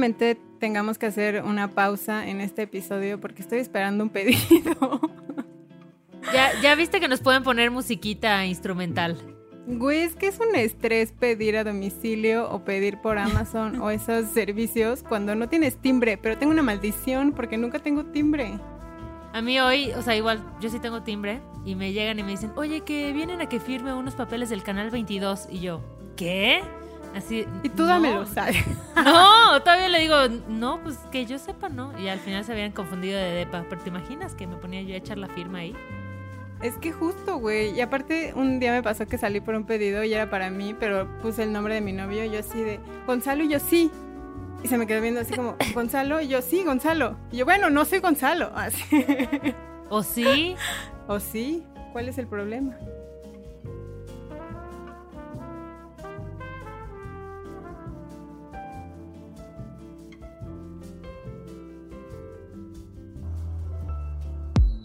Probablemente tengamos que hacer una pausa en este episodio porque estoy esperando un pedido. Ya, ya viste que nos pueden poner musiquita instrumental. Güey, es que es un estrés pedir a domicilio o pedir por Amazon o esos servicios cuando no tienes timbre, pero tengo una maldición porque nunca tengo timbre. A mí hoy, o sea, igual yo sí tengo timbre y me llegan y me dicen, oye, que vienen a que firme unos papeles del canal 22 y yo, ¿qué? Así. Y tú dámelo, ¿sabes? No, todavía le digo, no, pues que yo sepa, no. Y al final se habían confundido de depa. Pero te imaginas que me ponía yo a echar la firma ahí. Es que justo, güey. Y aparte, un día me pasó que salí por un pedido y era para mí, pero puse el nombre de mi novio. Y yo así de Gonzalo y yo sí. Y se me quedó viendo así como, Gonzalo, y yo sí, Gonzalo. Y yo, bueno, no soy Gonzalo. Así. ¿O sí? ¿O sí? ¿Cuál es el problema?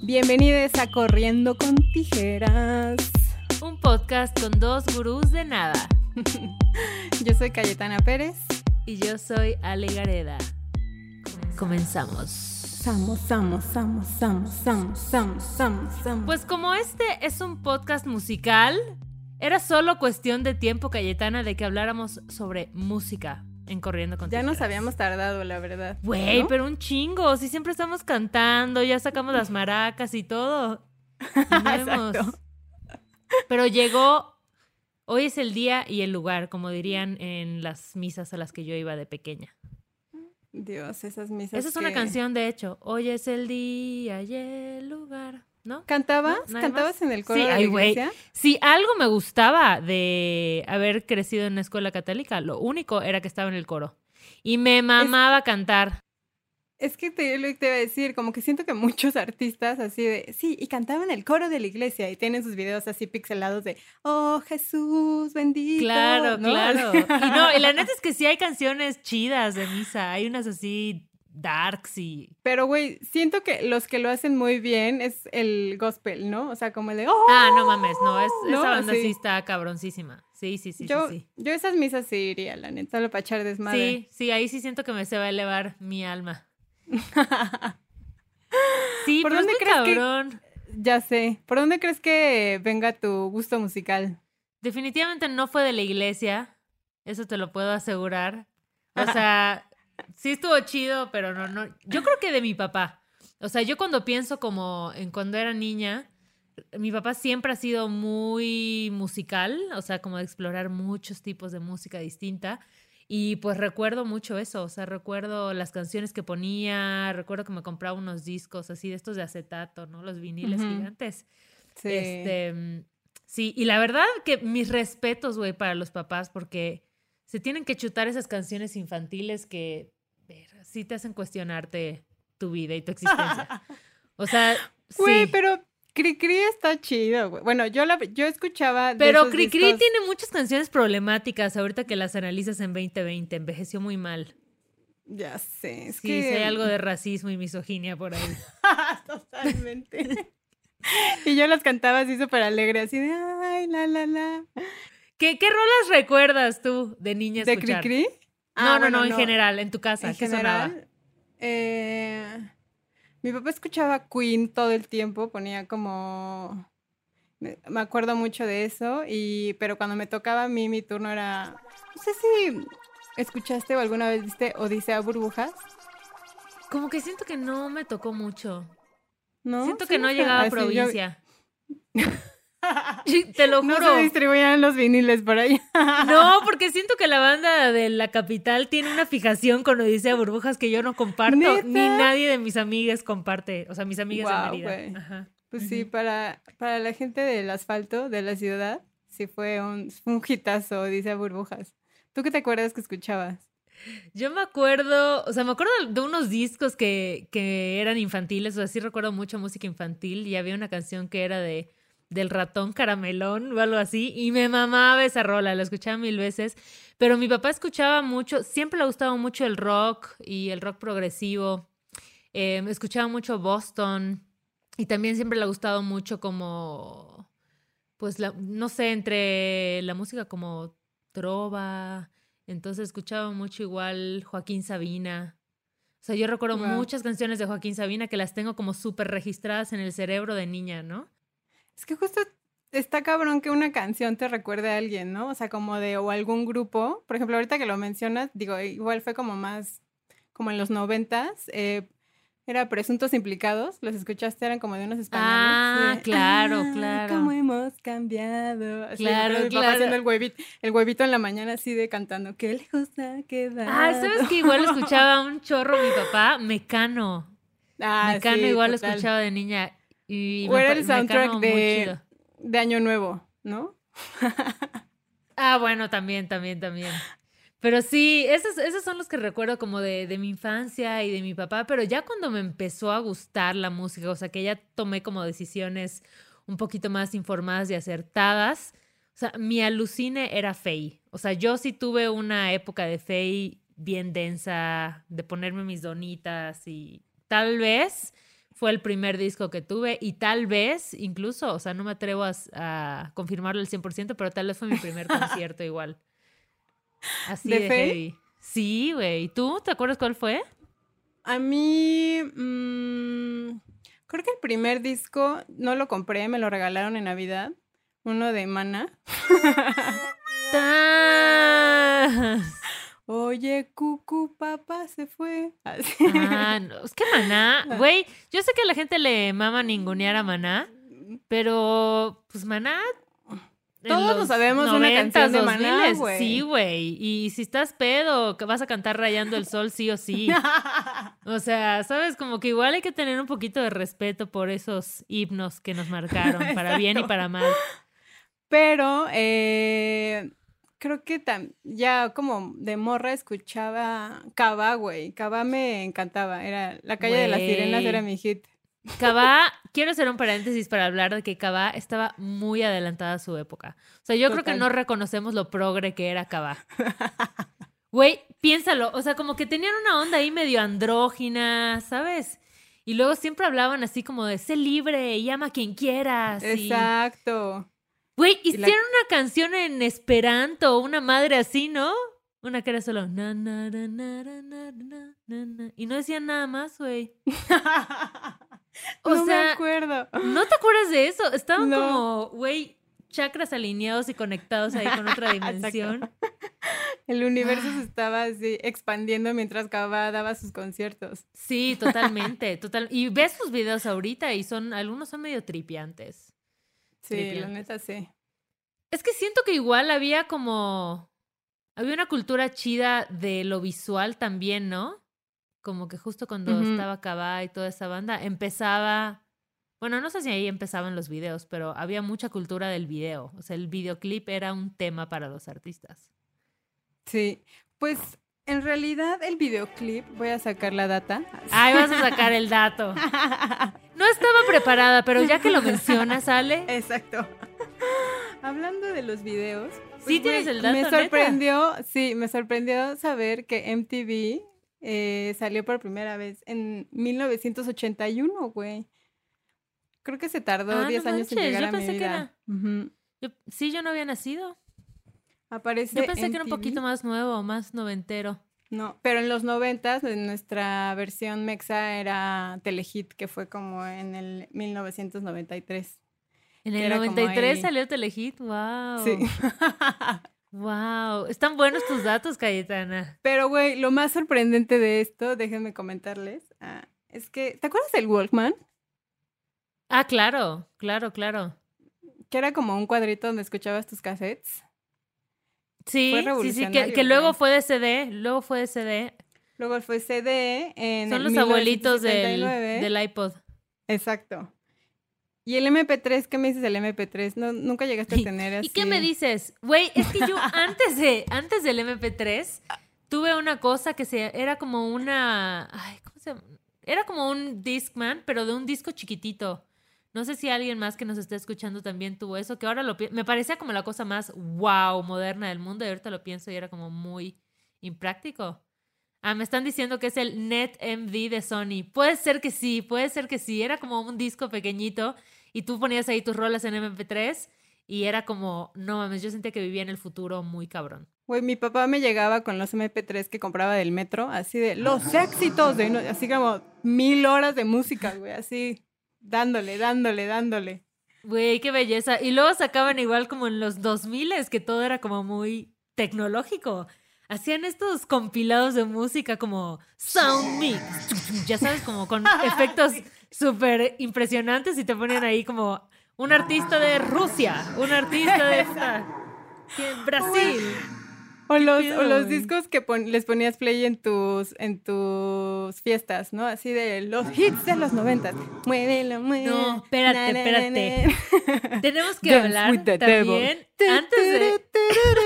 Bienvenidos a Corriendo con Tijeras. Un podcast con dos gurús de nada. Yo soy Cayetana Pérez. Y yo soy Ale Gareda. Comenzamos. Pues como este es un podcast musical, era solo cuestión de tiempo, Cayetana, de que habláramos sobre música en Corriendo con ya nos habíamos tardado, la verdad. Güey, ¿no? pero un chingo. Si siempre estamos cantando, ya sacamos las maracas y todo. No. Pero llegó. Hoy es el día y el lugar, como dirían en las misas a las que yo iba de pequeña. Dios, esas misas. Esa es una canción, de hecho. Hoy es el día y el lugar, ¿no? ¿Cantabas? No, ¿Cantabas en el coro Sí, de la iglesia? Si algo me gustaba de haber crecido en una escuela católica, lo único era que estaba en el coro. Y me mamaba cantar. Es que te, lo que te iba a decir, como que siento que muchos artistas así de, sí, y cantaban el coro de la iglesia y tienen sus videos así pixelados de, oh Jesús bendito. Claro, ¿no? claro. Y no, y la neta es que sí hay canciones chidas de misa. Hay unas así darks y. Pero güey, siento que los que lo hacen muy bien es el gospel, ¿no? O sea, como el de, oh. Ah, no mames, no, es, No, esa banda sí. sí. está cabroncísima. Sí, sí, sí, yo, sí, sí. yo esas misas sí iría, la neta, solo para echar desmadre. Sí, sí, ahí sí siento que me se va a elevar mi alma. Sí, ¿Por pero es dónde muy crees que- cabrón. Ya sé. ¿Por dónde crees que venga tu gusto musical? Definitivamente no fue de la iglesia, eso te lo puedo asegurar. O sea, sí estuvo chido, pero no, no. Yo creo que de mi papá. O sea, yo cuando pienso como en cuando era niña, mi papá siempre ha sido muy musical, o sea, como de explorar muchos tipos de música distinta. Y pues recuerdo mucho eso, o sea, recuerdo las canciones que ponía, recuerdo que me compraba unos discos así de estos de acetato, ¿no? Los viniles gigantes. Sí. Este, mm, sí, y la verdad que mis respetos, güey, para los papás, porque se tienen que chutar esas canciones infantiles que ver, sí te hacen cuestionarte tu vida y tu existencia. O sea, Güey, sí. pero Cricri está chido, güey. Bueno, yo la yo escuchaba de Pero Cricri discos- tiene muchas canciones problemáticas ahorita que las analizas en 2020. Envejeció muy mal. Ya sé, es Sí, que sí hay algo de racismo y misoginia por ahí. Totalmente. y yo las cantaba así súper alegre, así de ay, la, la, la. ¿Qué, qué rolas recuerdas tú de niña ¿De escuchar? Cricri? No, Ah, no, bueno, no, en general, en tu casa. En ¿Qué sonaba? general, eh, mi papá escuchaba Queen todo el tiempo, ponía como... Me acuerdo mucho de eso, y pero cuando me tocaba a mí, mi turno era... No sé si escuchaste o alguna vez viste Odisea Burbujas, Como que siento que no me tocó mucho. ¿no? Siento Sí, que no llegaba a yo- provincia. Te lo No juro. se distribuían los viniles por ahí. No, porque siento que la banda de la capital tiene una fijación con Odisea Burbujas que yo no comparto. ¿Neta? Ni nadie de mis amigas comparte. O sea, mis amigas Guau, de Mérida. Ajá. Pues sí, para, para la gente del asfalto de la ciudad, sí fue un, un hitazo, Odisea Burbujas. ¿Tú qué te acuerdas que escuchabas? Yo me acuerdo, o sea, me acuerdo de unos discos que, que eran infantiles, o sea, sí recuerdo mucho música infantil y había una canción que era de del ratón caramelón o algo así y me mamaba esa rola, la escuchaba mil veces, pero mi papá escuchaba mucho, siempre le gustaba mucho el rock y el rock progresivo, eh, escuchaba mucho Boston y también siempre le ha gustado mucho como, pues, la, no sé, entre la música como trova, Entonces escuchaba mucho igual Joaquín Sabina. O sea, yo recuerdo muchas canciones de Joaquín Sabina que las tengo como súper registradas en el cerebro de niña, ¿no? Es que justo está cabrón que una canción te recuerde a alguien, ¿no? O sea, como de, o algún grupo. Por ejemplo, ahorita que lo mencionas, digo, igual fue como más, como en los noventas, eh, era Presuntos Implicados, los escuchaste, eran como de unos españoles. Ah, de, claro, "Ah, claro. cómo hemos cambiado. Así, Claro, mi claro. haciendo el huevito, el huevito en la mañana así de cantando, qué lejos ha quedado. Ah, ¿sabes que igual escuchaba un chorro mi papá? Mecano. Ah, Mecano sí, igual lo escuchaba de niña. Y O me era el soundtrack de, de Año Nuevo, ¿no? Ah, bueno, también, también, también. Pero sí, esos, esos son los que recuerdo como de, de mi infancia y de mi papá, pero ya cuando me empezó a gustar la música, o sea, que ya tomé como decisiones un poquito más informadas y acertadas, o sea, mi alucine era Fey. O sea, yo sí tuve una época de Fey bien densa, de ponerme mis donitas y tal vez fue el primer disco que tuve y tal vez incluso, o sea, no me atrevo a, confirmarlo al 100%, pero tal vez fue mi primer concierto igual. Así ¿De de, heavy. Sí, güey. ¿Y tú te acuerdas cuál fue? A mí, mm, creo que el primer disco no lo compré, me lo regalaron en Navidad. Uno de Mana. Oye, cucu, papá se fue. Así. Ah, no, es que Maná, güey, yo sé que a la gente le mama ningunear a Maná, pero pues Maná. Todos nos sabemos una canción de Maná, 2000s, güey. Sí, güey. Y si estás pedo, que vas a cantar rayando el sol, sí o sí. O sea, sabes, como que igual hay que tener un poquito de respeto por esos himnos que nos marcaron, para bien y para mal. Pero eh, creo que tam- ya como de morra escuchaba Cava, güey. Cava me encantaba. Era La calle de las sirenas era mi hit. Cabá, quiero hacer un paréntesis para hablar de que Cabá estaba muy adelantada a su época. O sea, yo creo que no reconocemos lo progre que era Cabá. Güey, piénsalo, o sea, como que tenían una onda ahí medio andrógina, ¿sabes? Y luego siempre hablaban así como de sé libre y ama a quien quieras. y- Exacto. Güey, hicieron una canción en Esperanto, una madre así, ¿no? Una que era solo. Na, y no decían nada más, güey. o no me acuerdo. ¿No te acuerdas de eso? Estaban como, güey, chakras alineados y conectados ahí con otra dimensión. El universo se ah. estaba así expandiendo mientras Cava daba sus conciertos. Sí, totalmente. total... Y ves sus videos ahorita y son, algunos son medio tripiantes. Sí, la neta sí. Es que siento que igual había como, había una cultura chida de lo visual también, ¿no? Como que justo cuando estaba Cabá y toda esa banda, empezaba, bueno, no sé si ahí empezaban los videos, pero había mucha cultura del video. O sea, el videoclip era un tema para los artistas. Sí. Pues en realidad el videoclip, voy a sacar la data. Ay, vas a sacar el dato. No estaba preparada, pero ya que lo mencionas, Ale. Exacto. Hablando de los videos. Sí pues, tienes güey, el dato, Me neta. sorprendió, sí, me sorprendió saber que MTV eh, salió por primera vez en 1981, güey. Creo que se tardó Ah, no 10 años en llegar yo a mi pensé que vida. Ujú. Yo- sí, yo no había nacido. Aparece Yo pensé que era un poquito más nuevo, más noventero. No, pero en los noventas, en nuestra versión mexa era Telehit, que fue como en el 1993. En el era como 93 ahí. salió Telehit, wow. Sí. Wow. Están buenos tus datos, Cayetana. Pero, güey, lo más sorprendente de esto, déjenme comentarles, ah, es que, ¿te acuerdas del Walkman? Ah, claro, claro, claro. Que era como un cuadrito donde escuchabas tus cassettes. Sí, Fue sí, sí, que, luego fue de CD, luego fue de CD. Luego fue CD en Son el los abuelitos del, 1979. del iPod. Exacto. Y el MP3, ¿qué me dices del MP3? No, nunca llegaste a tener así. ¿Y qué me dices? Güey, es que yo antes de antes del MP3 tuve una cosa que se era como una ay, ¿cómo se llama? Era como un Discman, pero de un disco chiquitito. No sé si alguien más que nos esté escuchando también tuvo eso, que ahora lo me parecía como la cosa más wow moderna del mundo y ahorita lo pienso y era como muy impráctico. Ah, me están diciendo que es el NetMD de Sony. Puede ser que sí, puede ser que sí. Era como un disco pequeñito y tú ponías ahí tus rolas en MP3 Y era como, no mames, yo sentía que vivía en el futuro muy cabrón. Güey, mi papá me llegaba con los MP3 que compraba del metro, así de los éxitos, de, así como mil horas de música, güey, así dándole, dándole, dándole. Güey, qué belleza. Y luego sacaban igual como en los 2000 que todo era como muy tecnológico. Hacían estos compilados de música como Sound Mix, ya sabes, como con efectos súper impresionantes y te ponían ahí como un artista de Rusia, un artista de Brasil. O los, o los discos que les ponías play en tus, en tus fiestas, ¿no? Así de los hits de los noventas. Muévelo, muévelo. No, espérate, espérate. Tenemos que hablar también antes de...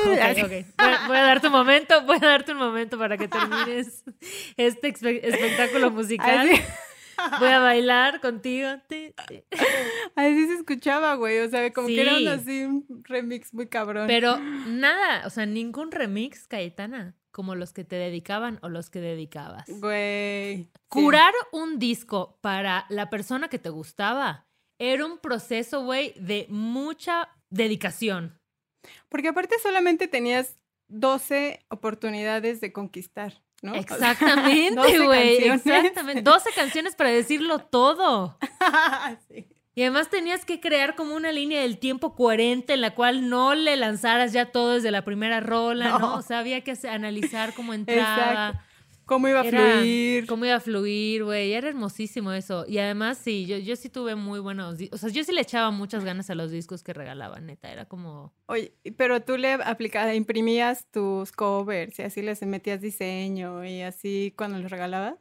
Okay, okay. Voy, a, darte un momento, voy a darte un momento para que termines este espectáculo musical. Voy a bailar contigo. Así se escuchaba, güey. O sea, como que era un, así un remix muy cabrón. Pero nada, o sea, ningún remix, Cayetana, como los que te dedicaban o los que dedicabas. Güey. Curar un disco para la persona que te gustaba era un proceso, güey, de mucha dedicación. Porque aparte solamente tenías 12 oportunidades de conquistar. Exactamente, güey. Exactamente. 12 canciones para decirlo todo. Y además tenías que crear como una línea del tiempo coherente en la cual no le lanzaras ya todo desde la primera rola, ¿no? O sea, había que analizar cómo entraba. ¿Cómo iba a fluir? Cómo iba a fluir, güey. Era hermosísimo eso. Y además, sí, yo, yo sí tuve muy buenos... O sea, yo sí le echaba muchas ganas a los discos que regalaban, neta. Era como... Oye, pero tú le aplicabas, imprimías tus covers y así les metías diseño y así cuando los regalabas.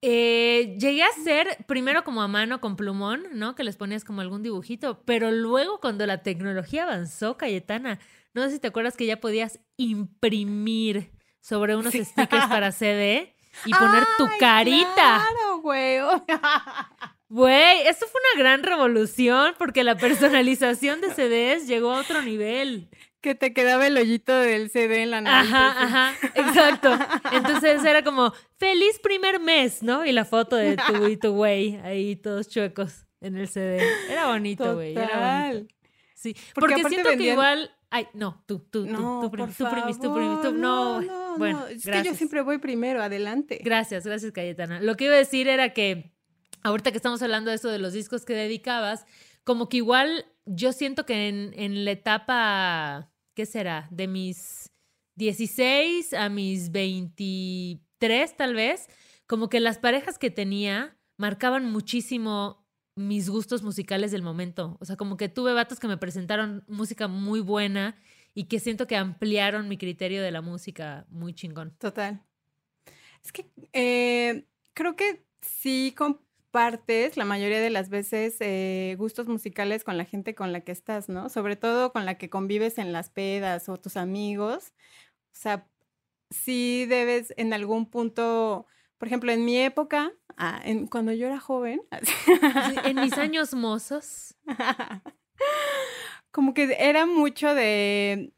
Eh, llegué a hacer primero como a mano con plumón, ¿no? Que les ponías como algún dibujito, pero luego cuando la tecnología avanzó, Cayetana, no sé si te acuerdas que ya podías imprimir sobre unos stickers para CD y poner tu carita. Claro, güey. Güey, eso fue una gran revolución porque la personalización de CDs llegó a otro nivel. Que te quedaba el hoyito del CD en la nariz. Ajá, ajá, exacto. Entonces era como, feliz primer mes, ¿no? Y la foto de tu y tu güey ahí todos chuecos en el CD. Era bonito, güey. Era bonito. Sí, porque, siento que igual Ay, no, tú, tú, no, tú, tú, primis, tú, tú primis, tú, no. no bueno, es que yo siempre voy primero, adelante. Gracias, gracias, Cayetana. Lo que iba a decir era que ahorita que estamos hablando de eso de los discos que dedicabas, como que igual yo siento que en, en la etapa, ¿qué será? De mis 16 a mis 23 tal vez, como que las parejas que tenía marcaban muchísimo mis gustos musicales del momento. O sea, como que tuve vatos que me presentaron música muy buena y que siento que ampliaron mi criterio de la música muy chingón. Total. Es que eh, creo que sí compartes la mayoría de las veces eh, gustos musicales con la gente con la que estás, ¿no? Sobre todo con la que convives en las pedas o tus amigos. O sea, sí debes en algún punto, por ejemplo, en mi época, Ah, cuando yo era joven. en mis años mozos. Como que era mucho de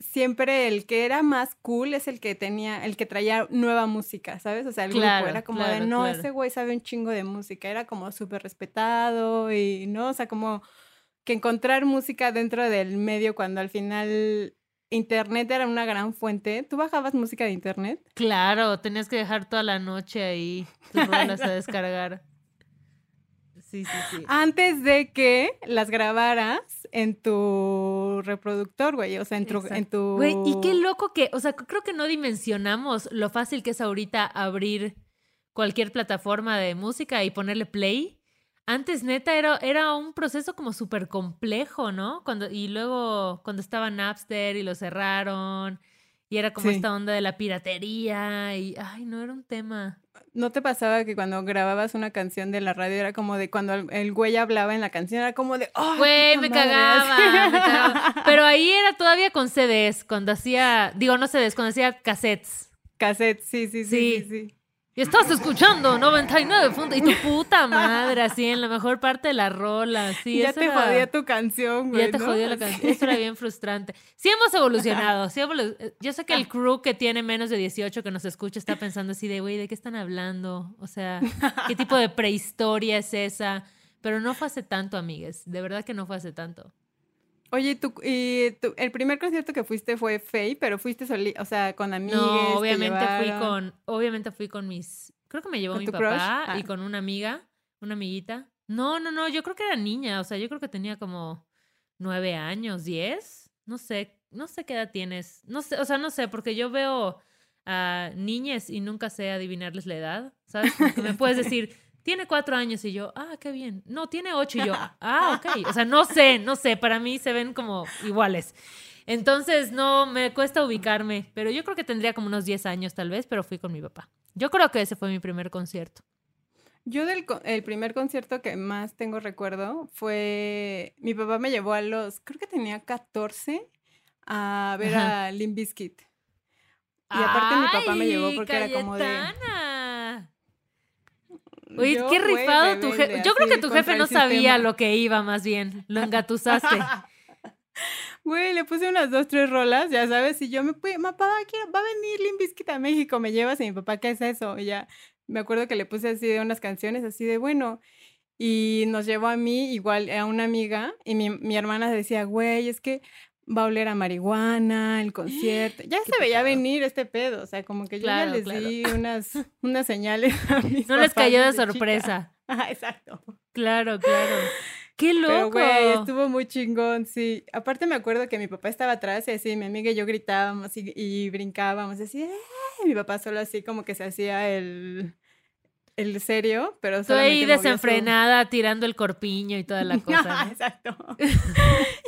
siempre el que era más cool es el que tenía, el que traía nueva música, ¿sabes? O sea, el grupo era como de, no, ese güey sabe un chingo de música, era como súper respetado y, ¿no? O sea, como que encontrar música dentro del medio cuando al final Internet era una gran fuente. ¿Tú bajabas música de internet? Claro, tenías que dejar toda la noche ahí tus rolas a descargar. Sí, sí, sí. Antes de que las grabaras en tu reproductor, güey. O sea, en tu, en tu. Güey, y qué loco que. O sea, creo que no dimensionamos lo fácil que es ahorita abrir cualquier plataforma de música y ponerle play antes, neta, era, era un proceso como súper complejo, ¿no? Cuando, y luego cuando estaba Napster y lo cerraron, y era como esta onda de la piratería, y, ay, no, era un tema. ¿No te pasaba que cuando grababas una canción de la radio era como de cuando el, güey hablaba en la canción, era como de, oh, Güey, me cagaba, me cagaba. Pero ahí era todavía con CDs, cuando hacía, digo, no CDs, cuando hacía cassettes. Cassettes, sí, sí, sí, sí. sí. Y estás escuchando 99 puntos. Y tu puta madre, así en la mejor parte de la rola. Sí, ya te jodía tu canción, güey. Ya te jodía la canción. Eso era bien frustrante. Sí hemos evolucionado. Sí Yo sé que el crew que tiene menos de 18 que nos escucha está pensando así de, güey, ¿de qué están hablando? O sea, ¿qué tipo de prehistoria es esa? Pero no fue hace tanto, amigues. De verdad que no fue hace tanto. Oye, tú, y tu- el primer concierto que fuiste fue Faye, pero fuiste soli, o sea, con amigos. No, obviamente fui con, obviamente fui con mis, creo que me llevó ¿Con mi papá y Ah. con una amiga, una amiguita. No, no, no, yo creo que era niña, o sea, yo creo que tenía como nueve años, diez, no sé, no sé qué edad tienes, no sé, o sea, no sé, porque yo veo a niñas y nunca sé adivinarles la edad, ¿sabes? Me puedes decir, tiene cuatro años y yo, ah, qué bien. No, tiene ocho y yo, ah, ok. O sea, no sé, no sé, para mí se ven como iguales. Entonces, no, me cuesta ubicarme, pero yo creo que tendría como unos 10 años tal vez, pero fui con mi papá. Yo creo que ese fue mi primer concierto. Yo del el primer concierto que más tengo recuerdo fue mi papá me llevó a los, creo que tenía 14 a ver Ajá. a Limp Bizkit. Y aparte mi papá me llevó ¡Ay, porque era como de! Yo, qué rifado tu jefe. Yo creo que tu jefe no sabía lo que iba, más bien. Lo engatusaste. Güey, le puse unas dos, tres rolas, ya sabes, y yo me fui, papá, va a venir Limp Bizkit a México, me llevas y mi papá, ¿qué es eso? Y ya, me acuerdo que le puse así de unas canciones, así de bueno, y nos llevó a mí, igual a una amiga, y mi, mi hermana decía, güey, es que va a oler a marihuana, el concierto, ya Qué se veía pecado. venir este pedo, o sea, como que yo Claro, ya les claro. di unas, unas señales a mis No les cayó de sorpresa. Ajá, exacto. Claro, claro. ¡Qué Pero, loco! güey, estuvo muy chingón, sí. Aparte me acuerdo que mi papá estaba atrás y así, mi amiga y yo gritábamos y, y brincábamos, así, ¡eh! Y mi papá solo así como que se hacía el, el serio, pero solamente ahí su- desenfrenada, tirando el corpiño y toda la cosa. Exacto.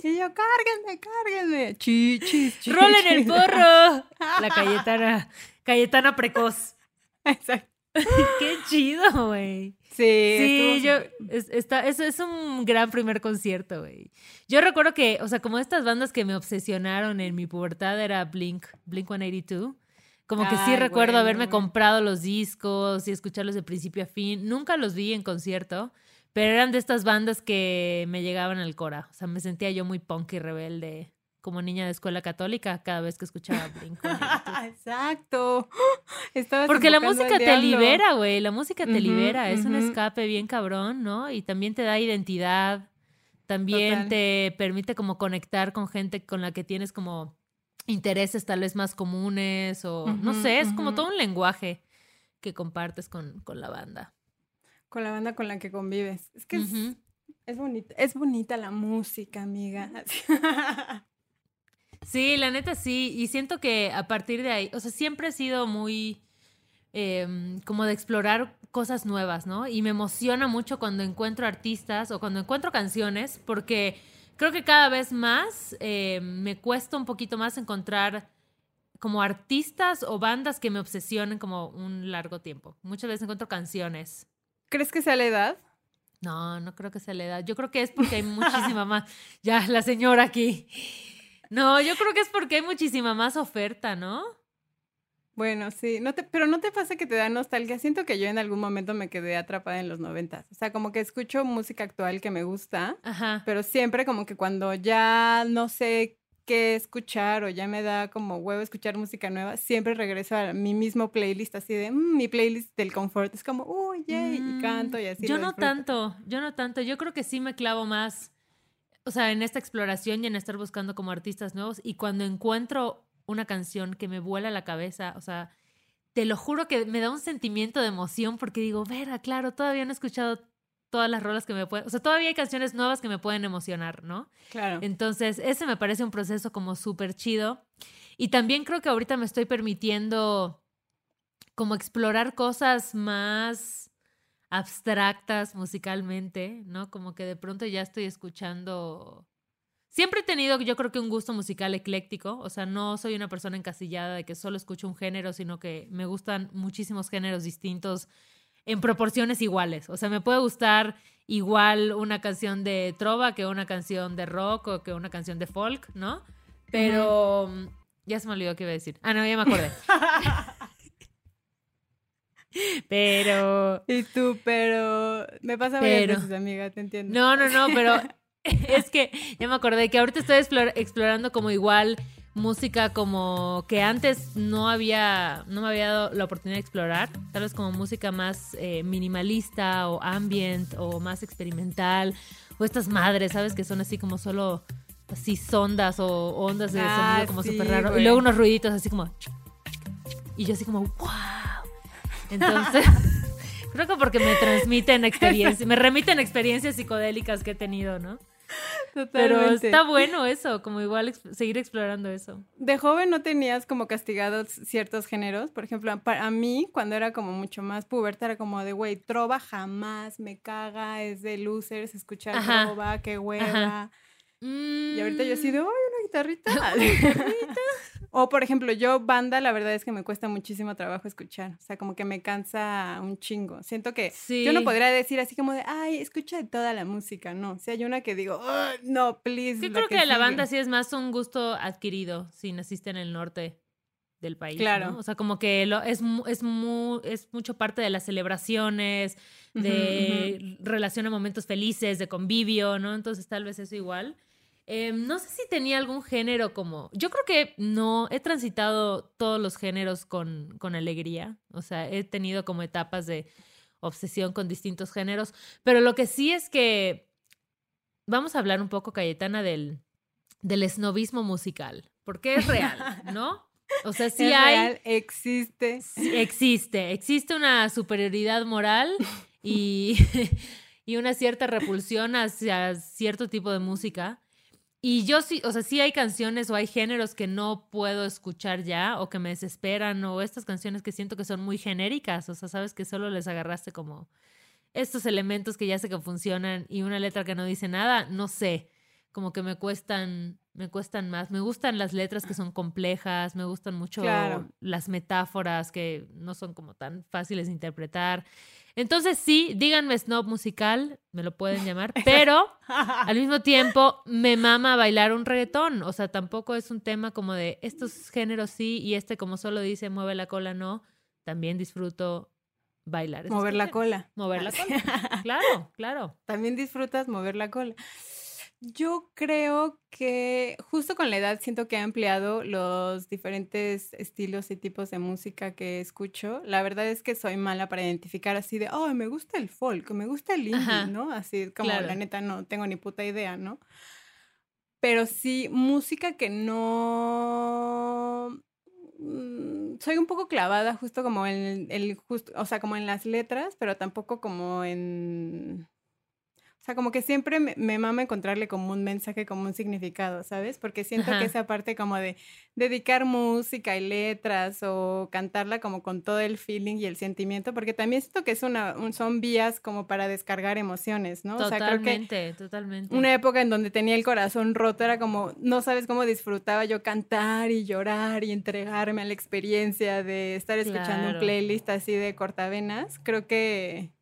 y yo, cárguenme, cárguenme. Chichis, chichis. ¡Rolen el porro! La Cayetana. Cayetana precoz. Exacto. ¡Qué chido, güey! Sí, Sí, yo, es, está, es, es un gran primer concierto, güey. Yo recuerdo que, o sea, como estas bandas que me obsesionaron en mi pubertad era Blink, Blink 182. Como que sí recuerdo bueno, haberme bueno. comprado los discos y escucharlos de principio a fin. Nunca los vi en concierto, pero eran de estas bandas que me llegaban al cora. O sea, me sentía yo muy punk y rebelde como niña de escuela católica cada vez que escuchaba Blink 182. Exacto. Estabas Porque la música te diablo. libera, güey. La música te libera. Es un escape bien cabrón, ¿no? Y también te da identidad. También Total. te permite como conectar con gente con la que tienes como intereses tal vez más comunes o no sé, es como todo un lenguaje que compartes con, con la banda. Con la banda con la que convives. Es que es- es, bonita, es bonita la música, amiga. Sí, la neta sí. Y siento que a partir de ahí, o sea, siempre he sido muy em, como de explorar cosas nuevas, ¿no? Y me emociona mucho cuando encuentro artistas o cuando encuentro canciones, porque creo que cada vez más eh, me cuesta un poquito más encontrar como artistas o bandas que me obsesionen como un largo tiempo. Muchas veces encuentro canciones. ¿Crees que sea la edad? No, no creo que sea la edad. Yo creo que es porque hay muchísima más. Ya, la señora aquí. No, yo creo que es porque hay muchísima más oferta, ¿no? Bueno, sí, no te, pero no te pasa que te da nostalgia. Siento que yo en algún momento me quedé atrapada en los noventas. O sea, como que escucho música actual que me gusta, Ajá. pero siempre como que cuando ya no sé qué escuchar o ya me da como huevo escuchar música nueva, siempre regreso a mi mismo playlist así de "Mm, mi playlist del confort. Es como, uy, y Mm, canto y así. Yo no disfruto. tanto, yo no tanto. Yo creo que sí me clavo más, o sea, en esta exploración y en estar buscando como artistas nuevos. Y cuando encuentro una canción que me vuela la cabeza, o sea, te lo juro que me da un sentimiento de emoción porque digo, verá, claro, todavía no he escuchado todas las rolas que me pueden, o sea, todavía hay canciones nuevas que me pueden emocionar, ¿no? Claro. Entonces, ese me parece un proceso como súper chido. Y también creo que ahorita me estoy permitiendo como explorar cosas más abstractas musicalmente, ¿no? Como que de pronto ya estoy escuchando... Siempre he tenido, yo creo que un gusto musical ecléctico, o sea, no soy una persona encasillada de que solo escucho un género, sino que me gustan muchísimos géneros distintos en proporciones iguales. O sea, me puede gustar igual una canción de trova que una canción de rock o que una canción de folk, ¿no? Pero mm, ya se me olvidó qué iba a decir. Ah, no, ya me acordé. Pero Y tú, pero me pasa varias Pero- veces, amiga, te entiendo. no, no, no, pero es que ya me acordé que ahorita estoy explor- explorando como igual música como que antes no había, no me había dado la oportunidad de explorar, tal vez como música más eh, minimalista o ambient o más experimental o estas madres, ¿sabes? Que son así como solo así sondas o ondas de Ah, sonido como sí, súper raro. Y luego unos ruiditos así como... Y yo así como, wow. Entonces, creo que porque me transmiten experiencias, me remiten experiencias psicodélicas que he tenido, ¿no? Pero Totalmente. está bueno eso, como igual seguir explorando eso. De joven no tenías como castigados ciertos géneros. Por ejemplo, para mí, cuando era como mucho más puberta, era como de, güey, trova jamás me caga, es de losers escuchar Ajá. trova, qué hueva. Ajá. Y ahorita yo así Mm, de, ay, una guitarrita. o por ejemplo, yo banda, la verdad es que me cuesta muchísimo trabajo escuchar. O sea, como que me cansa un chingo. Siento que Sí. yo no podría decir así como de, ay, escucha de toda la música. No, si hay una que digo, "Ay, no, please. Yo creo que, la sigue". banda sí es más un gusto adquirido si naciste en el norte del país. Claro. ¿no? O sea, como que lo, es, es, mu- es mucho parte de las celebraciones, de relación a momentos felices, de convivio, ¿no? Entonces tal vez eso igual. Eh, no sé si tenía algún género como... Yo creo que no, he transitado todos los géneros con, con alegría. O sea, he tenido como etapas de obsesión con distintos géneros. Pero lo que sí es que vamos a hablar un poco, Cayetana, del, del esnovismo musical. Porque es real, ¿no? O sea, sí Es hay... real, existe. Sí, existe, existe una superioridad moral y, y una cierta repulsión hacia cierto tipo de música. Y yo sí, o sea, sí hay canciones o hay géneros que no puedo escuchar ya o que me desesperan o estas canciones que siento que son muy genéricas, o sea, sabes que solo les agarraste como estos elementos que ya sé que funcionan y una letra que no dice nada, no sé, como que me cuestan, me cuestan más. Me gustan las letras que son complejas, me gustan mucho Claro. las metáforas que no son como tan fáciles de interpretar. Entonces sí, díganme snob musical, me lo pueden llamar, pero al mismo tiempo me mama bailar un reggaetón, o sea, tampoco es un tema como de estos géneros sí y este como solo dice mueve la cola no, también disfruto bailar. Mover la cola. Mover la Así. cola. Claro, claro. También disfrutas mover la cola. Yo creo que justo con la edad siento que he ampliado los diferentes estilos y tipos de música que escucho. La verdad es que soy mala para identificar así de, oh, me gusta el folk, me gusta el indie, Ajá, ¿no? Así como claro. la neta no tengo ni puta idea, ¿no? Pero sí, música que no... mm, Soy un poco clavada justo como en el, justo, o sea, como en las letras, pero tampoco como en... O sea, como que siempre me, me mama encontrarle como un mensaje, como un significado, ¿sabes? Porque siento Ajá. que esa parte como de dedicar música y letras o cantarla como con todo el feeling y el sentimiento, porque también siento que es una, un- son vías como para descargar emociones, ¿no? O sea, creo que Totalmente, totalmente. una época en donde tenía el corazón roto era como, no sabes cómo disfrutaba yo cantar y llorar y entregarme a la experiencia de estar escuchando un Claro. playlist así de cortavenas. Creo que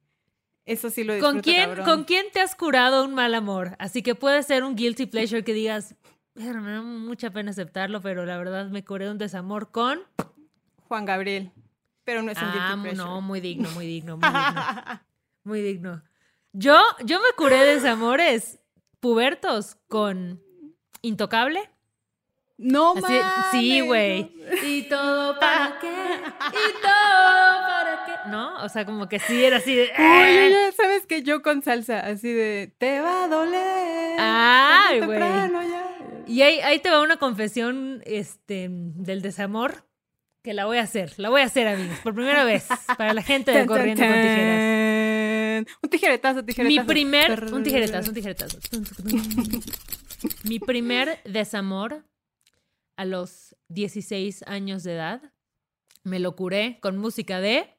eso sí lo ¿Con disfruto quién, cabrón. ¿Con quién te has curado un mal amor? Así que puede ser un guilty pleasure que digas, "Pero me da mucha pena aceptarlo, pero la verdad me curé un desamor con... Juan Gabriel. Pero no es un Ah, guilty pleasure. no, muy digno, muy digno, muy digno. Muy digno. Yo, yo me curé desamores pubertos con Intocable. No Así- mames. sí, güey. ¿Y todo para qué? ¿Y todo para qué? ¿No? O sea, como que sí era así de... Oye, ya sabes que yo con salsa, así de, te va a doler. Ay, güey. temprano ya". Y ahí, ahí te va una confesión este, del desamor que la voy a hacer. La voy a hacer, amigos, por primera vez. Para la gente de Corriendo con Tijeras. Un tijeretazo, tijeretazo. Mi primer... Un tijeretazo, un tijeretazo. Mi primer desamor a los 16 años de edad me lo curé con música de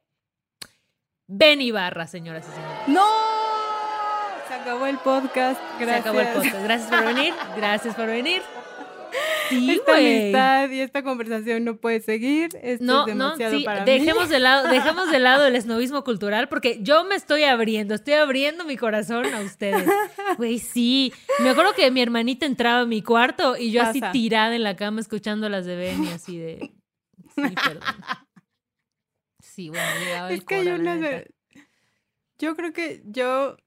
Ben Ibarra, señoras y señores. ¡No! Se acabó el podcast. Gracias. Se acabó el podcast. Gracias por venir. Gracias por venir. Sí, Esta güey. amistad y esta conversación no puede seguir. Esto No, es no, sí, para mí. dejemos de lado, dejemos de lado el esnovismo cultural porque yo me estoy abriendo, estoy abriendo mi corazón a ustedes. Güey, sí. Me acuerdo que mi hermanita entraba a mi cuarto y yo así tirada en la cama escuchando las de Benny, así de. Sí, perdón. Sí, bueno, llegaba el Es que hay unas de- Yo creo que yo...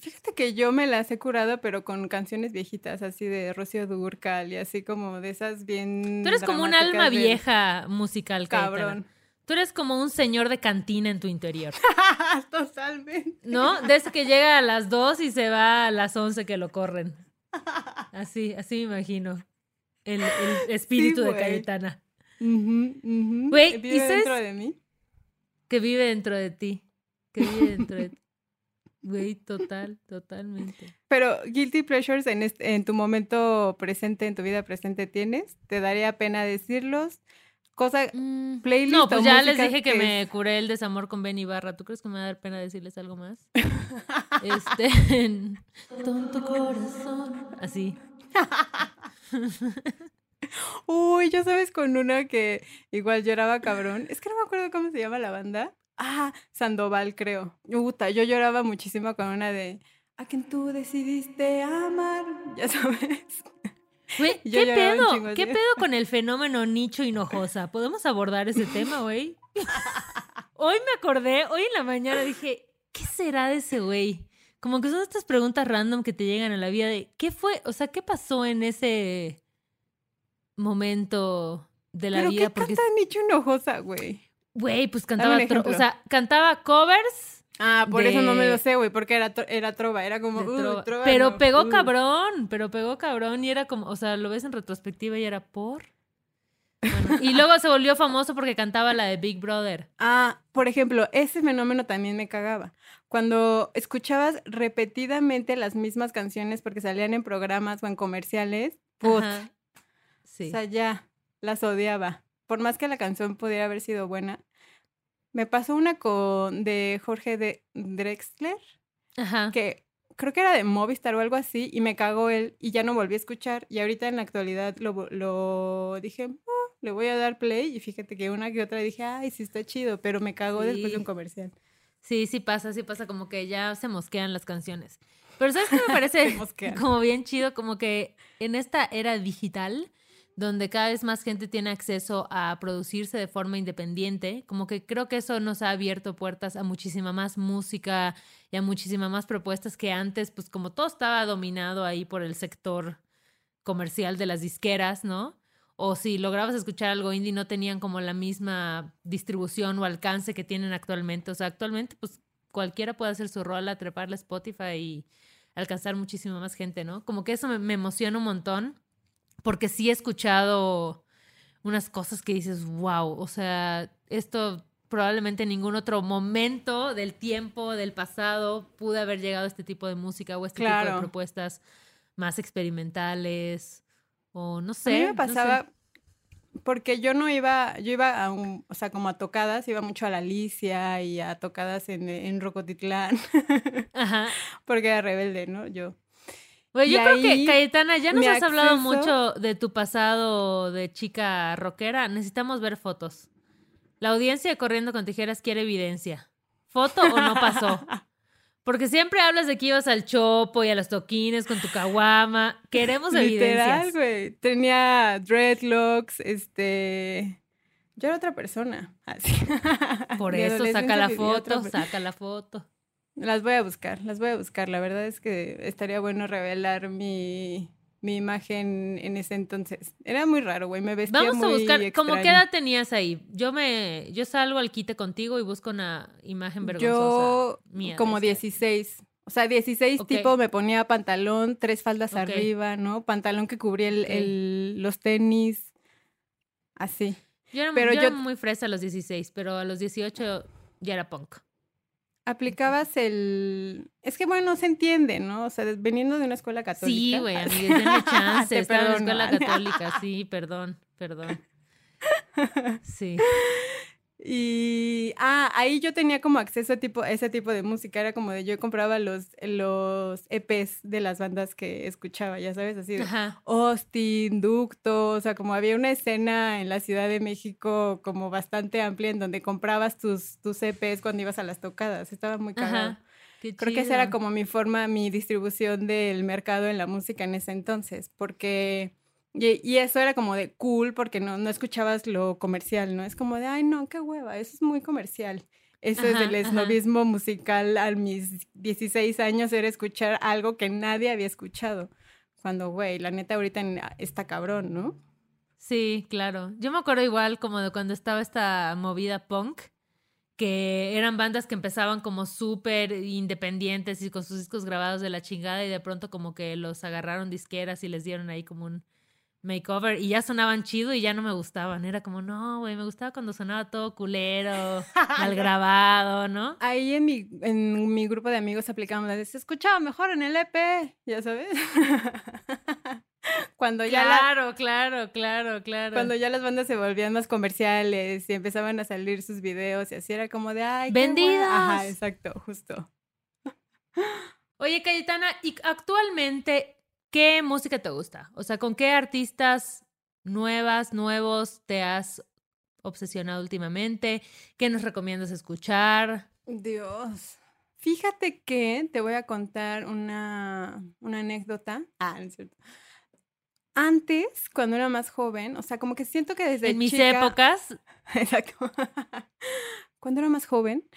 Fíjate que yo me las he curado, pero con canciones viejitas, así de Rocío Durcal y así como de esas bien Tú eres como un alma de- vieja musical. Cabrón. Tú eres como un señor de cantina en tu interior, Totalmente. ¿no? Desde que llega a las 2 y se va a las 11 que lo corren. Así, así me imagino. El, el espíritu de güey. Cayetana. Güey, ¿Vive ¿y sabes? de mí? Que vive dentro de ti. Que vive dentro de ti. Güey, total, totalmente. Pero guilty pleasures en, este- en tu momento presente, en tu vida presente tienes, ¿te daría pena decirlos? Cosa, Mm, playlist No, o pues ya les dije que, que me es- curé el desamor con Ben Ibarra. ¿Tú crees que me va a dar pena decirles algo más? Este, en tonto corazón. Así. Uy, ya sabes con una que igual lloraba cabrón. Es que no me acuerdo cómo se llama la banda. Ah, Sandoval, creo. Uta, yo lloraba muchísimo con una de a quien tú decidiste amar. Ya sabes. Güey, ¿qué pedo? ¿Qué pedo con el fenómeno Nicho Hinojosa? ¿Podemos abordar ese tema, güey? Hoy me acordé, hoy en la mañana dije, ¿qué será de ese güey? Como que son estas preguntas random que te llegan a la vida de, ¿qué fue? O sea, ¿qué pasó en ese momento de la Pero vida? qué Porque, canta Nicho Hinojosa, güey. güey, pues cantaba, o sea, cantaba covers Ah, por eso no me lo sé, güey, porque era, tro- era trova, era como, de "Uy, trova. trova pero no, pegó uy". cabrón, pero pegó cabrón y era como, o sea, lo ves en retrospectiva y era por... Bueno, y luego se volvió famoso porque cantaba la de Big Brother. Ah, por ejemplo, ese fenómeno también me cagaba. Cuando escuchabas repetidamente las mismas canciones porque salían en programas o en comerciales, put, Ajá. Sí. o sea, ya las odiaba. Por más que la canción pudiera haber sido buena. Me pasó una con de Jorge de Drexler, Ajá. que creo que era de Movistar o algo así, y me cagó él y ya no volví a escuchar. Y ahorita en la actualidad lo, lo dije, "Ah, le voy a dar play. Y fíjate que una que otra dije, ay, sí está chido, pero me cagó después de Sí. un comercial. Sí, sí pasa, sí pasa, como que ya se mosquean las canciones. Pero ¿sabes qué me parece como bien chido? Como que en esta era digital, donde cada vez más gente tiene acceso a producirse de forma independiente, como que creo que eso nos ha abierto puertas a muchísima más música y a muchísima más propuestas que antes, pues como todo estaba dominado ahí por el sector comercial de las disqueras, ¿no? O si lograbas escuchar algo indie no tenían como la misma distribución o alcance que tienen actualmente. O sea, actualmente pues cualquiera puede hacer su rola, treparla a Spotify y alcanzar muchísima más gente, ¿no? Como que eso me, me emociona un montón porque sí he escuchado unas cosas que dices, wow, o sea, esto probablemente en ningún otro momento del tiempo, del pasado, pude haber llegado a este tipo de música o este tipo de propuestas más experimentales o no sé. a mí me no sé. pasaba, porque yo no iba, yo iba a un, o sea, como a tocadas, iba mucho a la Alicia y a tocadas en, en Rocotitlán, Ajá. porque era rebelde, ¿no? Yo. Y yo creo que, Cayetana, ya nos has hablado acceso- mucho de tu pasado de chica rockera. Necesitamos ver fotos. La audiencia de Corriendo con Tijeras quiere evidencia. ¿Foto o no pasó? Porque siempre hablas de que ibas al chopo y a los toquines con tu caguama. Queremos Literal, evidencias. güey. Tenía dreadlocks, este... Yo era otra persona. Así. Por eso saca la foto, saca la foto. Las voy a buscar, las voy a buscar. La verdad es que estaría bueno revelar mi, mi imagen en ese entonces. Era muy raro, güey. Me vestía Vamos a muy buscar, ¿cómo qué edad tenías ahí? Yo me, yo salgo al quite contigo y busco una imagen vergonzosa. Yo mía como esa. 16. O sea, 16 Ok. tipo me ponía pantalón, tres faldas arriba, ¿no? Pantalón que cubría el, Ok. el- los tenis. Así. Yo era, Pero yo yo- era muy fresa a los 16, pero a los 18 ya era punk. Aplicabas el... Es que, bueno, se entiende, ¿no? O sea, veniendo de una escuela católica. Sí, güey, amigues, denme chance. Te Estaba en perdono, escuela católica, sí, perdón, perdón. Sí. Y ah, ahí yo tenía como acceso a tipo, a ese tipo de música. Era como de yo compraba los, los EPs de las bandas que escuchaba, ya sabes, así de Ajá. Austin, Ducto, o sea, como había una escena en la Ciudad de México como bastante amplia en donde comprabas tus, tus EPs cuando ibas a las tocadas. Estaba muy cagado. Qué Creo que esa era como mi forma, mi distribución del mercado en la música en ese entonces, porque, y, y eso era como de cool, porque no, no escuchabas lo comercial, ¿no? Es como de, ay, no, qué hueva, eso es muy comercial. Eso es Ajá, el ajá. esnovismo musical a mis 16 años, era escuchar algo que nadie había escuchado. Cuando, güey, la neta ahorita en- está cabrón, ¿no? Sí, claro. Yo me acuerdo igual como de cuando estaba esta movida punk, que eran bandas que empezaban como súper independientes y con sus discos grabados de la chingada y de pronto como que los agarraron disqueras y les dieron ahí como un makeover y ya sonaban chido y ya no me gustaban. Era como, no, güey, me gustaba cuando sonaba todo culero, mal grabado, ¿no? Ahí en mi, en mi grupo de amigos aplicamos la se escuchaba mejor en el EP, ya sabes. cuando ya claro, claro, claro, claro. Cuando ya las bandas se volvían más comerciales y empezaban a salir sus videos y así era como de ay, vendidas. Ajá, exacto, justo. Oye, Cayetana, ¿y actualmente qué música te gusta? O sea, ¿con qué artistas nuevas, nuevos te has obsesionado últimamente? ¿Qué nos recomiendas escuchar? Dios. Fíjate que te voy a contar una, una anécdota. Ah, no es cierto antes, cuando era más joven, o sea, como que siento que desde En mis épocas. Exacto. cuando era más joven,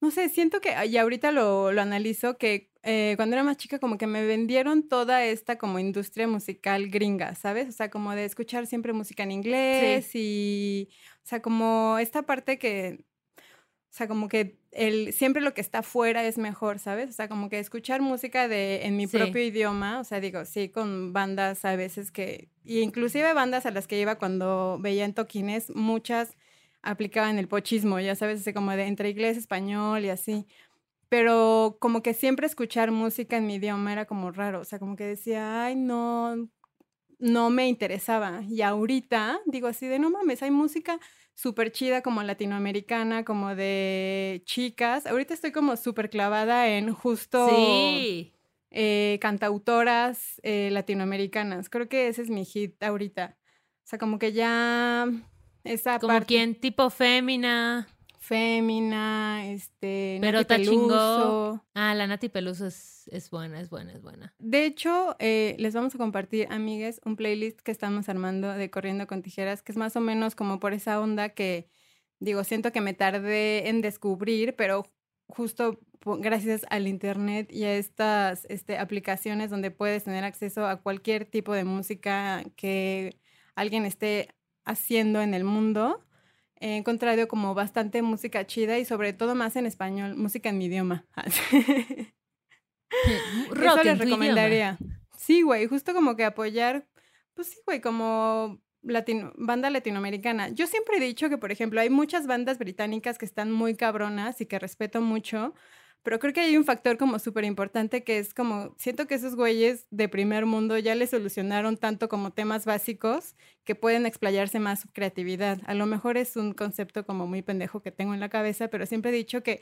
no sé, siento que, y ahorita lo, lo analizo, que eh, cuando era más chica como que me vendieron toda esta como industria musical gringa, ¿sabes? O sea, como de escuchar siempre música en inglés y, o sea, como esta parte que o sea, como que el, siempre lo que está fuera es mejor, ¿sabes? O sea, como que escuchar música de, en mi propio idioma, o sea, digo, sí, con bandas a veces que, y inclusive bandas a las que iba cuando veía en toquines, muchas aplicaban el pochismo, ya sabes, así como de entre inglés, español y así. Pero como que siempre escuchar música en mi idioma era como raro, o sea, como que decía, ay, no, no me interesaba. Y ahorita digo así de, no mames, hay música súper chida como latinoamericana, como de chicas. Ahorita estoy como súper clavada en justo eh, cantautoras eh, latinoamericanas. Creo que ese es mi hit ahorita. O sea, como que ya esa como quien tipo fémina. Fémina, este. Pero Nati Peluso. Ah, la Nati Peluso es, es, buena, es buena, es buena. De hecho, eh, les vamos a compartir, amigues, un playlist que estamos armando de Corriendo con Tijeras, que es más o menos como por esa onda que, digo, siento que me tardé en descubrir, pero justo gracias al internet y a estas este, aplicaciones donde puedes tener acceso a cualquier tipo de música que alguien esté haciendo en el mundo he encontrado como bastante música chida y sobre todo más en español, música en mi idioma. Eso les recomendaría. Sí, güey, justo como que apoyar, pues sí, güey, como latino, banda latinoamericana. Yo siempre he dicho que, por ejemplo, hay muchas bandas británicas que están muy cabronas y que respeto mucho, pero creo que hay un factor como súper importante que es como, siento que esos güeyes de primer mundo ya le solucionaron tanto como temas básicos que pueden explayarse más su creatividad. A lo mejor es un concepto como muy pendejo que tengo en la cabeza, pero siempre he dicho que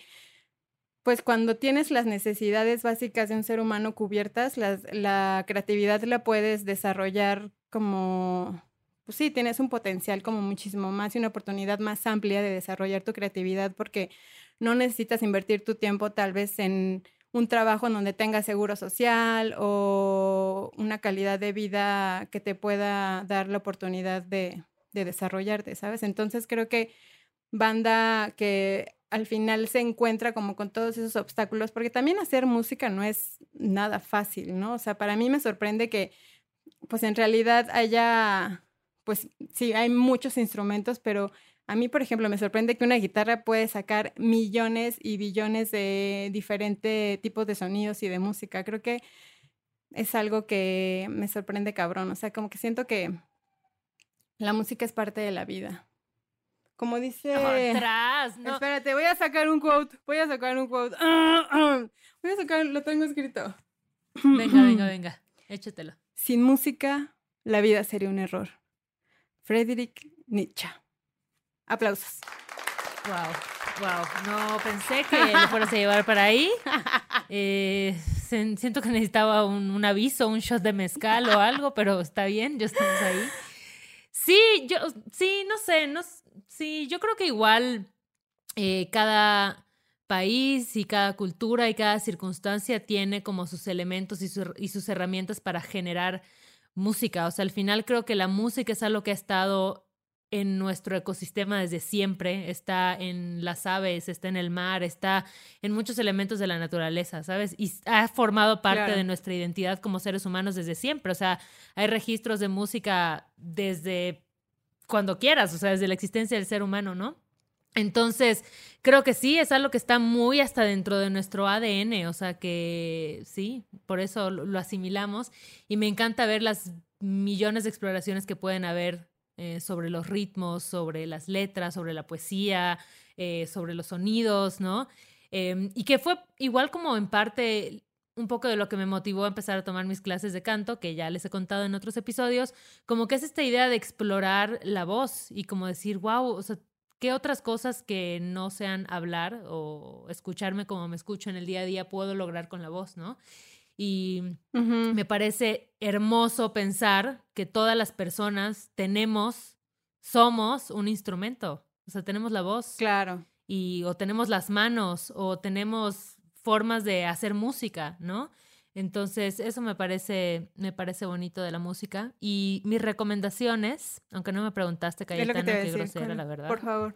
pues cuando tienes las necesidades básicas de un ser humano cubiertas, la creatividad la puedes desarrollar como, pues sí, tienes un potencial como muchísimo más y una oportunidad más amplia de desarrollar tu creatividad porque no necesitas invertir tu tiempo tal vez en un trabajo en donde tengas seguro social o una calidad de vida que te pueda dar la oportunidad de, desarrollarte, ¿sabes? Entonces creo que banda que al final se encuentra como con todos esos obstáculos, porque también hacer música no es nada fácil, ¿no? O sea, para mí me sorprende que pues en realidad haya, pues sí, hay muchos instrumentos, pero a mí, por ejemplo, me sorprende que una guitarra puede sacar millones y billones de diferentes tipos de sonidos y de música. Creo que es algo que me sorprende cabrón. O sea, como que siento que la música es parte de la vida. Como dice... Atrás, no. Espérate, voy a sacar un quote. Voy a sacar un quote. Voy a sacar, lo tengo escrito. Venga, venga, venga. Échatelo. Sin música, la vida sería un error. Friedrich Nietzsche. Aplausos. Wow, wow. No pensé que lo fueras a llevar para ahí. Eh, siento que necesitaba un, aviso, un shot de mezcal o algo, pero está bien, ya estamos ahí. Sí, yo, sí, no sé, no, sí, yo creo que igual eh, cada país y cada cultura y cada circunstancia tiene como sus elementos y, y sus herramientas para generar música. O sea, al final creo que la música es algo que ha estado en nuestro ecosistema desde siempre, está en las aves, está en el mar, está en muchos elementos de la naturaleza, ¿sabes? Y ha formado parte de nuestra identidad como seres humanos desde siempre. O sea, hay registros de música desde cuando quieras, o sea, desde la existencia del ser humano, ¿no? Entonces, creo que sí, es algo que está muy hasta dentro de nuestro ADN, o sea que sí, por eso lo asimilamos y me encanta ver las millones de exploraciones que pueden haber eh, sobre los ritmos, sobre las letras, sobre la poesía, eh, sobre los sonidos, ¿no? Em, y que fue igual como en parte un poco de lo que me motivó a empezar a tomar mis clases de canto, que ya les he contado en otros episodios, como que es esta idea de explorar la voz y como decir, wow, o sea, ¿qué otras cosas que no sean hablar o escucharme como me escucho en el día a día puedo lograr con la voz, ¿no? Y me parece hermoso pensar que todas las personas tenemos, somos un instrumento. O sea, tenemos la voz. Claro. Y o tenemos las manos o tenemos formas de hacer música, ¿no? Entonces, eso me parece, me parece bonito de la música. Y mis recomendaciones, aunque no me preguntaste, Cayetana, qué grosera, la verdad. Por favor.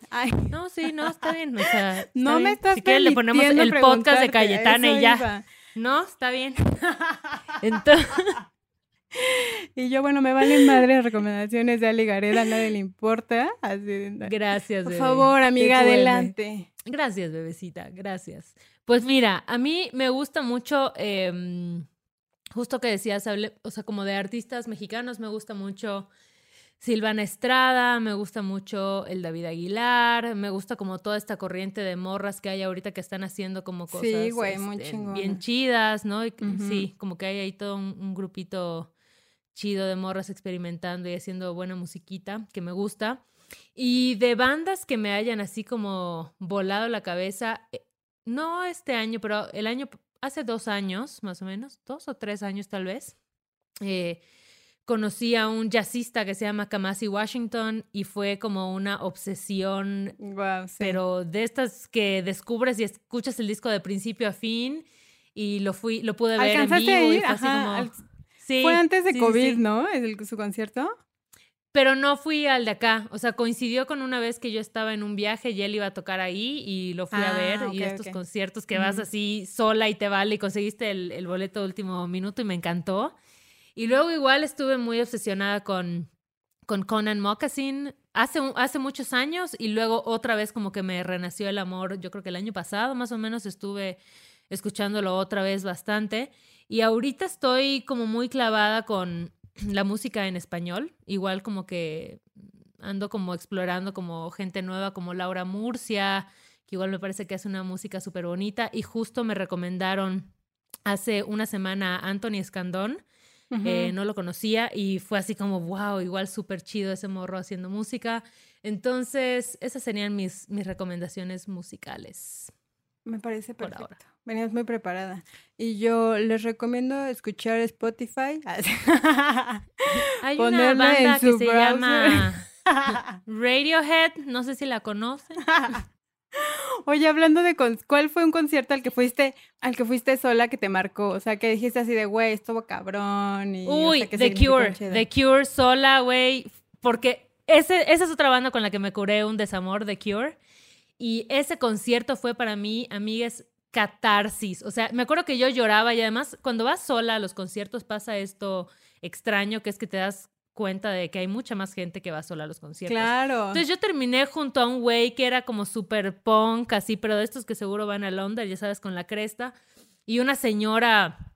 No, sí, no, está bien. O sea, no me estás Si quieres, le ponemos el podcast de Cayetana y ya. No, está bien. Entonces. Y yo, bueno, me valen madre recomendaciones de Ali Gareda, a nadie le importa. Así, gracias, Por favor, amiga, adelante. Gracias, bebecita, gracias. Pues mira, a mí me gusta mucho, em, justo que decías, o sea, como de artistas mexicanos, me gusta mucho Silvana Estrada, me gusta mucho el David Aguilar, me gusta como toda esta corriente de morras que hay ahorita que están haciendo como cosas este, bien chidas, ¿no? Sí, como que hay ahí todo un, grupito chido de morras experimentando y haciendo buena musiquita que me gusta. Y de bandas que me hayan así como volado la cabeza, eh, no este año, pero el año, hace dos años más o menos, dos o tres años tal vez. Eh, conocí a un jazzista que se llama Kamasi Washington y fue como una obsesión, pero de estas que descubres y escuchas el disco de principio a fin y lo fui, lo pude ver en vivo y fue así como... fue antes de COVID, ¿no? ¿El, su concierto. Pero no fui al de acá, o sea, coincidió con una vez que yo estaba en un viaje y él iba a tocar ahí y lo fui a ah, ver y estos conciertos que vas así sola y te vale y conseguiste el, el boleto de último minuto y me encantó. Y luego igual estuve muy obsesionada con, con Conan Moccasin hace, hace muchos años y luego otra vez como que me renació el amor, yo creo que el año pasado más o menos estuve escuchándolo otra vez bastante. Y ahorita estoy como muy clavada con la música en español, igual como que ando como explorando como gente nueva como Laura Murcia, que igual me parece que hace una música súper bonita y justo me recomendaron hace una semana Anthony Escandón, eh, no lo conocía y fue así como, wow, igual súper chido ese morro haciendo música. Entonces, esas serían mis, mis recomendaciones musicales. Me parece perfecto. Por ahora. Venías muy preparada. Y yo les recomiendo escuchar Spotify. Hay una banda que se llama Radiohead, no sé si la conocen. Oye, hablando de ¿cuál fue un concierto al que fuiste, al que fuiste sola que te marcó? O sea, que dijiste así de, güey, estuvo cabrón. Y, Uy, The Cure, The Cure sola, güey, porque ese, esa es otra banda con la que me curé un desamor, The Cure. Y ese concierto fue para mí, amigas, catarsis. O sea, me acuerdo que yo lloraba y además cuando vas sola a los conciertos pasa esto extraño que es que te das cuenta de que hay mucha más gente que va sola a los conciertos. Claro. Entonces yo terminé junto a un güey que era como super punk, así, pero de estos que seguro van a Londres, ya sabes, con la cresta, y una señora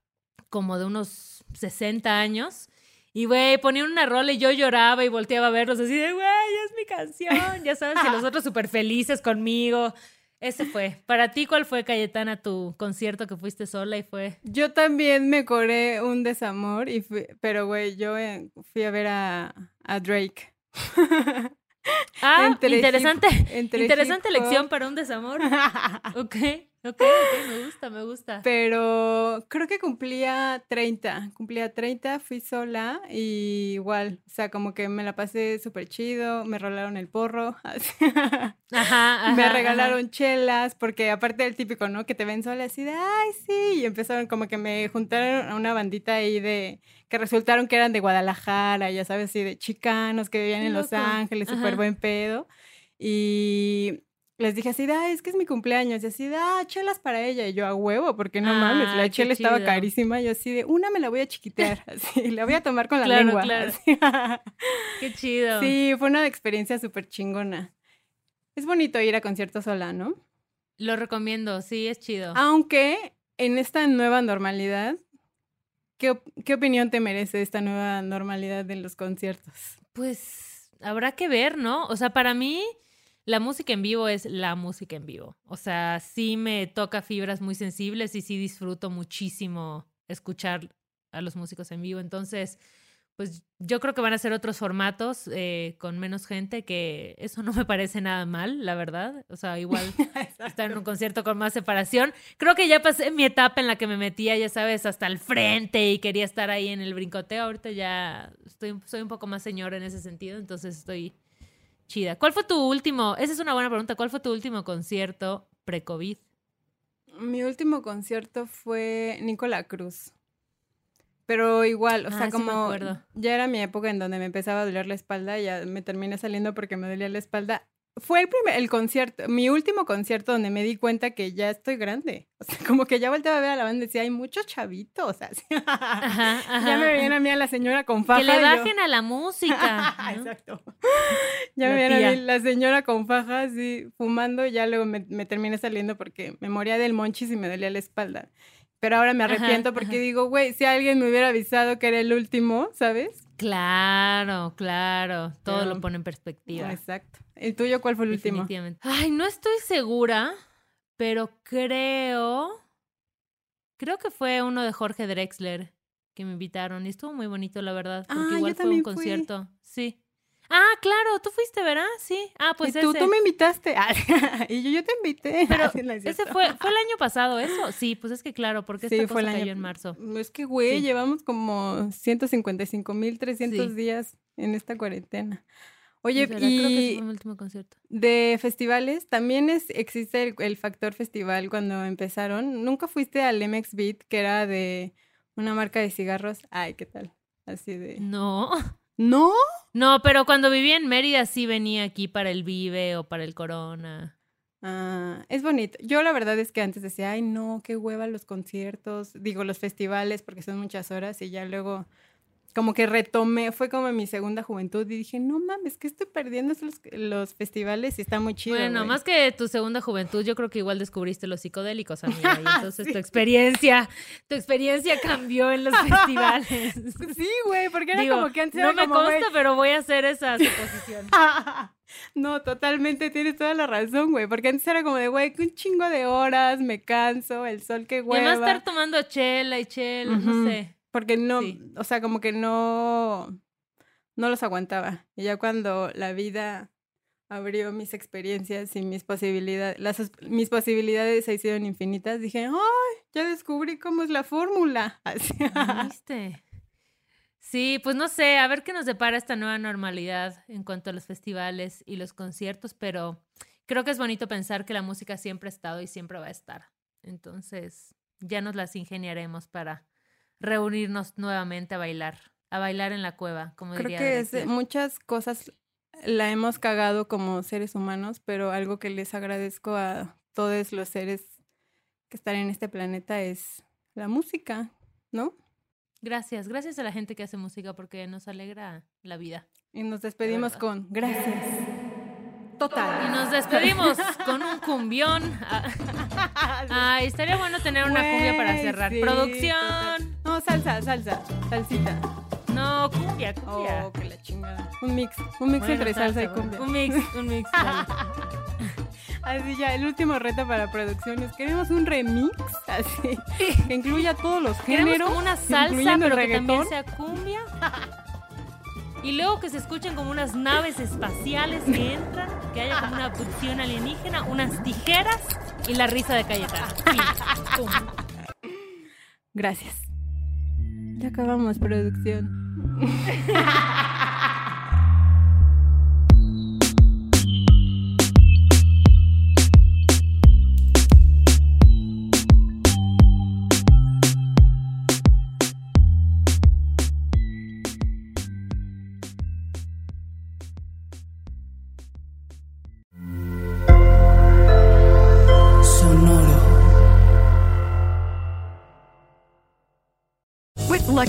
como de unos 60 años. Y, güey, ponían una rola y yo lloraba y volteaba a verlos así de, güey, es mi canción. Ya sabes, y los otros súper felices conmigo. Ese fue. Para ti, ¿cuál fue, Cayetana, tu concierto que fuiste sola y fue? Yo también me coré un desamor, y pero güey, yo eh, fui a ver a, a Drake. ah, interesante. interesante elección para un desamor. ok. Ok, me gusta, me gusta. Pero creo que cumplía 30, cumplía 30, fui sola y igual, o sea, como que me la pasé súper chido, me rolaron el porro, ajá, me regalaron chelas, porque aparte del típico, ¿no? Que te ven sola así de, ay, sí, y empezaron como que me juntaron a una bandita ahí de, que resultaron que eran de Guadalajara, ya sabes, así de chicanos que vivían en Los Ángeles, súper buen pedo. Y les dije así, ah, es que es mi cumpleaños, y así, ah, chelas para ella, y yo a huevo, porque no mames, la chela estaba carísima, y así de, una me la voy a chiquitear, así, la voy a tomar con la lengua. qué chido. Sí, fue una experiencia súper chingona. Es bonito ir a conciertos sola, ¿no? Lo recomiendo, sí, es chido. Aunque en esta nueva normalidad, ¿qué, qué opinión te merece esta nueva normalidad de los conciertos? Pues habrá que ver, ¿no? O sea, para mí la música en vivo es la música en vivo. O sea, sí me toca fibras muy sensibles y sí disfruto muchísimo escuchar a los músicos en vivo. Entonces, pues yo creo que van a ser otros formatos eh, con menos gente, que eso no me parece nada mal, la verdad. O sea, igual estar en un concierto con más separación. Creo que ya pasé mi etapa en la que me metía, ya sabes, hasta el frente y quería estar ahí en el brincoteo. Ahorita ya estoy, soy un poco más señora en ese sentido, entonces estoy chida. ¿Cuál fue tu último? Esa es una buena pregunta. ¿Cuál fue tu último concierto pre-COVID? Mi último concierto fue Nicola Cruz. Pero igual, o Ah, sea, como ya era mi época en donde me empezaba a doler la espalda, ya me terminé saliendo porque me dolía la espalda. Fue el primer, el concierto, mi último concierto donde me di cuenta que ya estoy grande. O sea, como que ya volteaba a ver a la banda y decía, hay muchos chavitos. así. Ajá, ajá. ya me veían a mí a la señora con faja. Que le yo- bajen a la música. ¿no? Exacto. Ya La me veían a mí la señora con faja así fumando y ya luego me, me terminé saliendo porque me moría del monchis y me dolía la espalda. Pero ahora me Ajá, arrepiento porque digo, güey, si alguien me hubiera avisado que era el último, ¿sabes? Claro, claro. Todo Pero- lo pone en perspectiva. Exacto. ¿El tuyo cuál fue el último? Definitivamente. Ay, no estoy segura, pero creo. Creo que fue uno de Jorge Drexler que me invitaron y estuvo muy bonito, la verdad. Porque Ah, yo igual fue también un fui. concierto. Sí. Ah, claro, tú fuiste, ¿verdad? Sí. Ah, pues y tú, ese. tú me invitaste. Ah, y yo, yo te invité. Pero Ah, sí, no es ese fue, fue el año pasado, ¿eso? Sí, pues es que claro, porque esta Sí, cosa fue el cayó año. en marzo. Es que, güey, Sí. llevamos como 155.300 Sí. días en esta cuarentena. Es Oye, verdad, creo que y fue mi último concierto. de festivales, también es, existe el, el factor festival cuando empezaron. ¿Nunca fuiste al MX Beat, que era de una marca de cigarros? Ay, ¿qué tal? Así de... No. ¿No? No, pero cuando vivía en Mérida sí venía aquí para el Vive o para el Corona. Ah, es bonito. Yo la verdad es que antes decía, ay, no, qué hueva los conciertos, digo, los festivales, porque son muchas horas, y ya luego como que retomé, fue como mi segunda juventud, y dije, no mames, que estoy perdiendo los, los festivales y está muy chido. Bueno, güey". más que tu segunda juventud, yo creo que igual descubriste los psicodélicos, amiga. Y entonces Sí. tu experiencia, tu experiencia cambió en los festivales. Sí, güey, porque era Digo, como que antes no era me como, consta, pero voy a hacer esa suposición. No, totalmente, tienes toda la razón, güey, porque antes era como de, güey, que un chingo de horas, me canso, el sol que Y hueva. además estar tomando chela y chela, no sé. Porque no, Sí. o sea, como que no, no los aguantaba. Y ya cuando la vida abrió mis experiencias y mis posibilidades, las, mis posibilidades se hicieron infinitas, dije, ¡ay! Ya descubrí cómo es la fórmula. Así. ¿Viste? Sí, pues no sé, a ver qué nos depara esta nueva normalidad en cuanto a los festivales y los conciertos, pero creo que es bonito pensar que la música siempre ha estado y siempre va a estar. Entonces, ya nos las ingeniaremos para reunirnos nuevamente a bailar, a bailar en la cueva, como Creo diría que es- Drexler. muchas cosas la hemos cagado como seres humanos, pero algo que les agradezco a todos los seres que están en este planeta es la música, ¿no? Gracias, gracias a la gente que hace música porque nos alegra la vida. Y nos despedimos verdad. con gracias. Y Total. nos despedimos con un cumbión. Ay, estaría bueno tener una cumbia para cerrar. sí, Producción. total. No, salsa, salsa, salsita. No, cumbia, cumbia. Oh, que la chingada. Un mix, un mix Bueno, entre salsa y bueno. cumbia. Un mix, un mix. dale. Así ya, el último reto para producciones. Queremos un remix, así, que incluya todos los Queremos géneros. como una salsa, incluyendo el pero que también reggaetón. sea cumbia. Y luego que se escuchen como unas naves espaciales que entran, que haya como una abducción alienígena, unas tijeras y la risa de. Pum. Gracias. Ya acabamos producción.